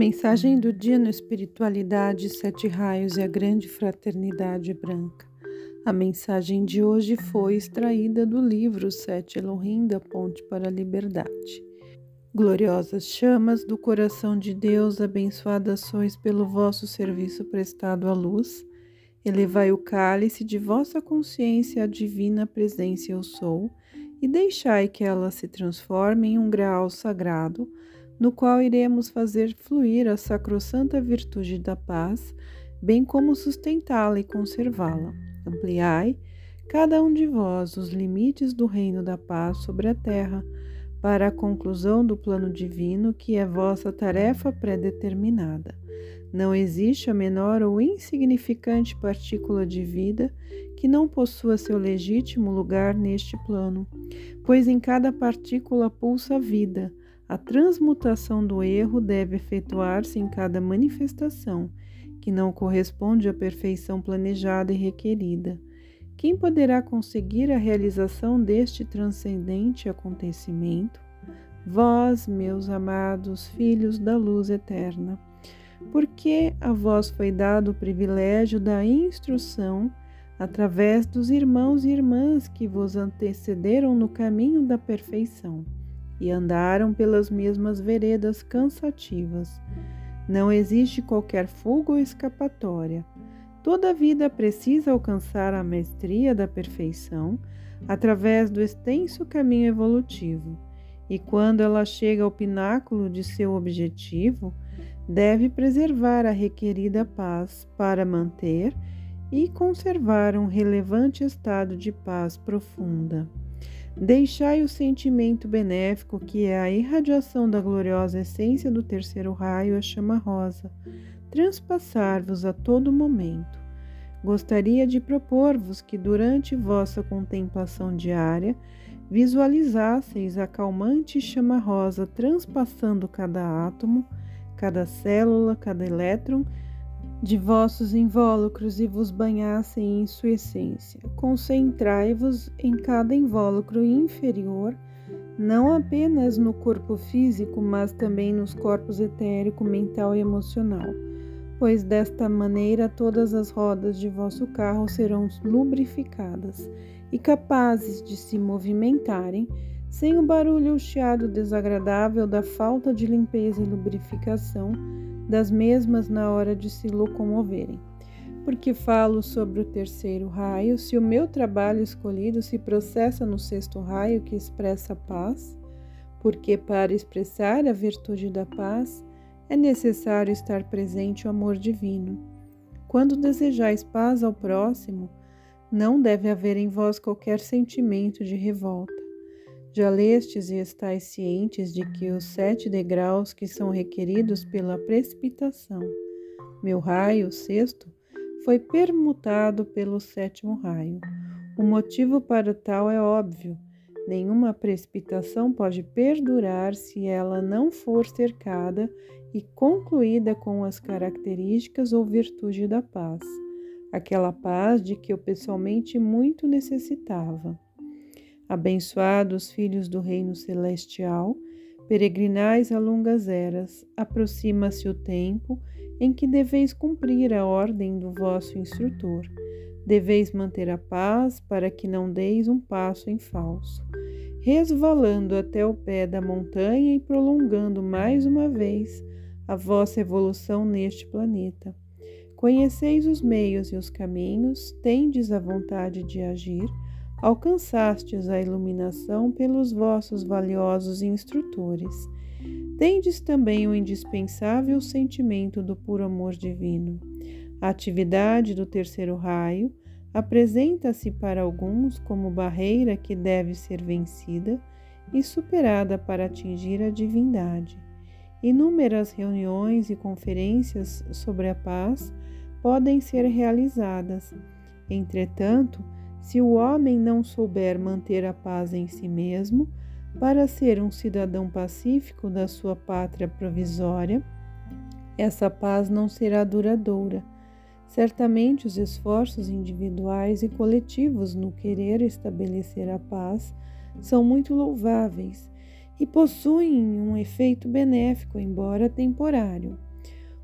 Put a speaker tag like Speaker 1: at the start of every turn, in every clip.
Speaker 1: Mensagem do dia no Espiritualidade, Sete Raios e a Grande Fraternidade Branca. A mensagem de hoje foi extraída do livro Sete Elohim da Ponte para a Liberdade. Gloriosas chamas do coração de Deus, abençoadas sois pelo vosso serviço prestado à luz. Elevai o cálice de vossa consciência à divina presença eu sou, e deixai que ela se transforme em um grau sagrado no qual iremos fazer fluir a sacrossanta virtude da paz, bem como sustentá-la e conservá-la. Ampliai, cada um de vós, os limites do reino da paz sobre a terra, para a conclusão do plano divino, que é vossa tarefa predeterminada. Não existe a menor ou insignificante partícula de vida que não possua seu legítimo lugar neste plano, pois em cada partícula pulsa a vida a transmutação do erro deve efetuar-se em cada manifestação, que não corresponde à perfeição planejada e requerida. Quem poderá conseguir a realização deste transcendente acontecimento? Vós, meus amados filhos da luz eterna, porque a vós foi dado o privilégio da instrução através dos irmãos e irmãs que vos antecederam no caminho da perfeição e andaram pelas mesmas veredas cansativas. Não existe qualquer fuga ou escapatória. Toda vida precisa alcançar a mestria da perfeição através do extenso caminho evolutivo, e quando ela chega ao pináculo de seu objetivo, deve preservar a requerida paz para manter e conservar um relevante estado de paz profunda. Deixai o sentimento benéfico que é a irradiação da gloriosa essência do terceiro raio, a chama rosa, transpassar-vos a todo momento. Gostaria de propor-vos que durante vossa contemplação diária visualizasseis a calmante chama rosa transpassando cada átomo, cada célula, cada elétron de vossos invólucros e vos banhassem em sua essência. Concentrai-vos em cada invólucro inferior, não apenas no corpo físico, mas também nos corpos etérico, mental e emocional, pois desta maneira todas as rodas de vosso carro serão lubrificadas e capazes de se movimentarem sem o barulho ou chiado desagradável da falta de limpeza e lubrificação das mesmas na hora de se locomoverem. Porque falo sobre o terceiro raio, se o meu trabalho escolhido se processa no sexto raio que expressa a paz, porque para expressar a virtude da paz é necessário estar presente o amor divino. Quando desejais paz ao próximo, não deve haver em vós qualquer sentimento de revolta. Já lestes e estáis cientes de que os sete degraus que são requeridos pela precipitação, meu raio, sexto, foi permutado pelo sétimo raio. O motivo para tal é óbvio. Nenhuma precipitação pode perdurar se ela não for cercada e concluída com as características ou virtude da paz, aquela paz de que eu pessoalmente muito necessitava. Abençoados filhos do reino celestial, peregrinais a longas eras, aproxima-se o tempo em que deveis cumprir a ordem do vosso instrutor. Deveis manter a paz para que não deis um passo em falso, resvalando até o pé da montanha e prolongando mais uma vez a vossa evolução neste planeta. Conheceis os meios e os caminhos, tendes a vontade de agir alcançastes a iluminação pelos vossos valiosos instrutores. Tendes também o indispensável sentimento do puro amor divino. A atividade do terceiro raio apresenta-se para alguns como barreira que deve ser vencida e superada para atingir a divindade. Inúmeras reuniões e conferências sobre a paz podem ser realizadas. Entretanto, se o homem não souber manter a paz em si mesmo, para ser um cidadão pacífico da sua pátria provisória, essa paz não será duradoura. Certamente os esforços individuais e coletivos no querer estabelecer a paz são muito louváveis e possuem um efeito benéfico, embora temporário.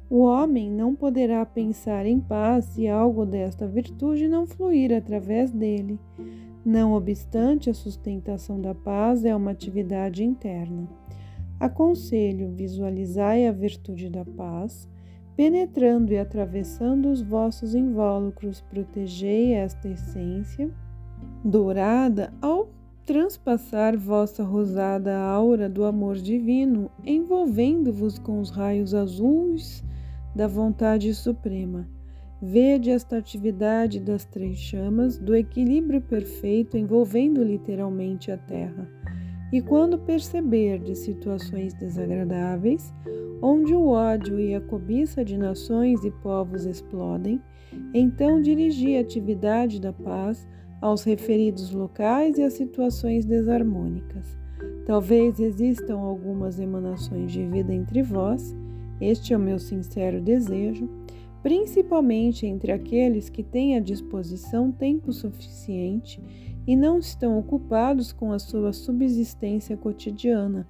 Speaker 1: O homem não poderá pensar em paz se algo desta virtude não fluir através dele. Não obstante, a sustentação da paz é uma atividade interna. Aconselho, visualizai a virtude da paz, penetrando e atravessando os vossos invólucros, protegei esta essência dourada ao transpassar vossa rosada aura do amor divino, envolvendo-vos com os raios azuis da vontade suprema. Vede esta atividade das três chamas do equilíbrio perfeito envolvendo literalmente a Terra. E quando perceberdes situações desagradáveis, onde o ódio e a cobiça de nações e povos explodem, então dirigi a atividade da paz aos referidos locais e às situações desarmônicas. Talvez existam algumas emanações de vida entre vós, este é o meu sincero desejo, principalmente entre aqueles que têm à disposição tempo suficiente e não estão ocupados com a sua subsistência cotidiana,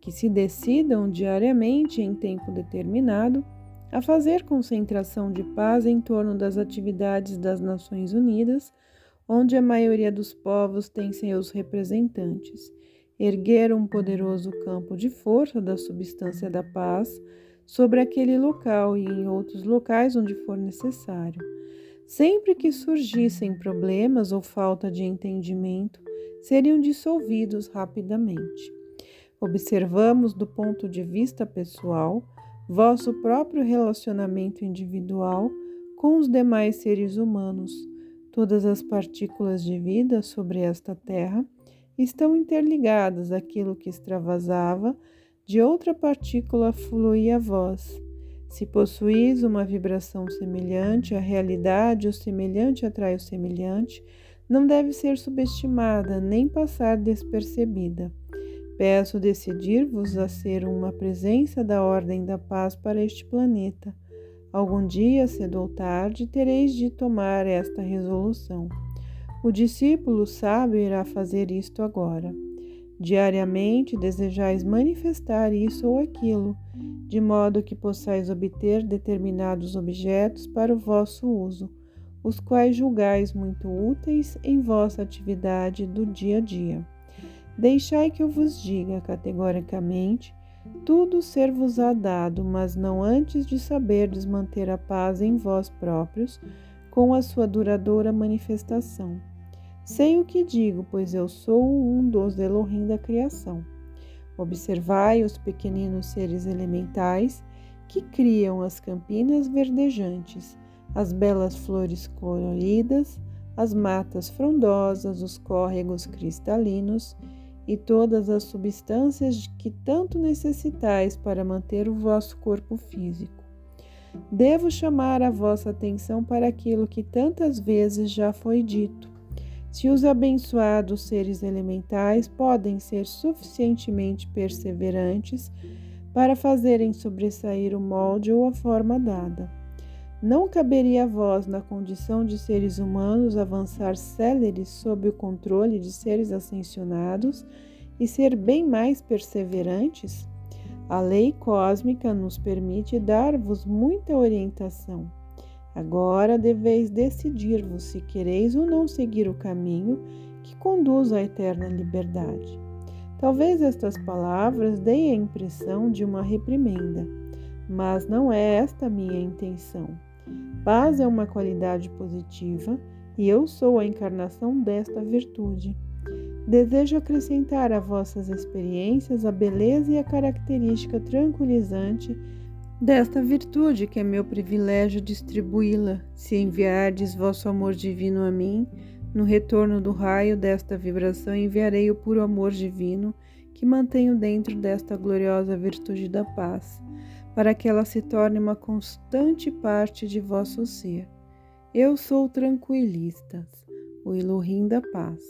Speaker 1: que se decidam diariamente em tempo determinado a fazer concentração de paz em torno das atividades das Nações Unidas onde a maioria dos povos tem seus representantes, erguer um poderoso campo de força da substância da paz sobre aquele local e em outros locais onde for necessário. Sempre que surgissem problemas ou falta de entendimento, seriam dissolvidos rapidamente. Observamos do ponto de vista pessoal vosso próprio relacionamento individual com os demais seres humanos Todas as partículas de vida sobre esta terra estão interligadas àquilo que extravasava, de outra partícula fluía a vós. Se possuís uma vibração semelhante à realidade, o semelhante atrai o semelhante, não deve ser subestimada nem passar despercebida. Peço decidir-vos a ser uma presença da ordem da paz para este planeta Algum dia, cedo ou tarde, tereis de tomar esta resolução. O discípulo sábio irá fazer isto agora. Diariamente desejais manifestar isso ou aquilo, de modo que possais obter determinados objetos para o vosso uso, os quais julgais muito úteis em vossa atividade do dia a dia. Deixai que eu vos diga categoricamente tudo ser-vos-á dado, mas não antes de saberdes manter a paz em vós próprios, com a sua duradoura manifestação. Sei o que digo, pois eu sou um dos Elohim da criação. Observai os pequeninos seres elementais que criam as campinas verdejantes, as belas flores coloridas, as matas frondosas, os córregos cristalinos e todas as substâncias que tanto necessitais para manter o vosso corpo físico. Devo chamar a vossa atenção para aquilo que tantas vezes já foi dito. Se os abençoados seres elementais podem ser suficientemente perseverantes para fazerem sobressair o molde ou a forma dada. Não caberia a vós, na condição de seres humanos, avançar céleres sob o controle de seres ascensionados e ser bem mais perseverantes? A lei cósmica nos permite dar-vos muita orientação. Agora deveis decidir-vos se quereis ou não seguir o caminho que conduz à eterna liberdade. Talvez estas palavras deem a impressão de uma reprimenda, mas não é esta minha intenção. Paz é uma qualidade positiva e eu sou a encarnação desta virtude. Desejo acrescentar a vossas experiências a beleza e a característica tranquilizante desta virtude que é meu privilégio distribuí-la, se enviardes vosso amor divino a mim, no retorno do raio desta vibração enviarei o puro amor divino que mantenho dentro desta gloriosa virtude da paz para que ela se torne uma constante parte de vosso ser. Eu sou tranquilistas, o Elohim da paz.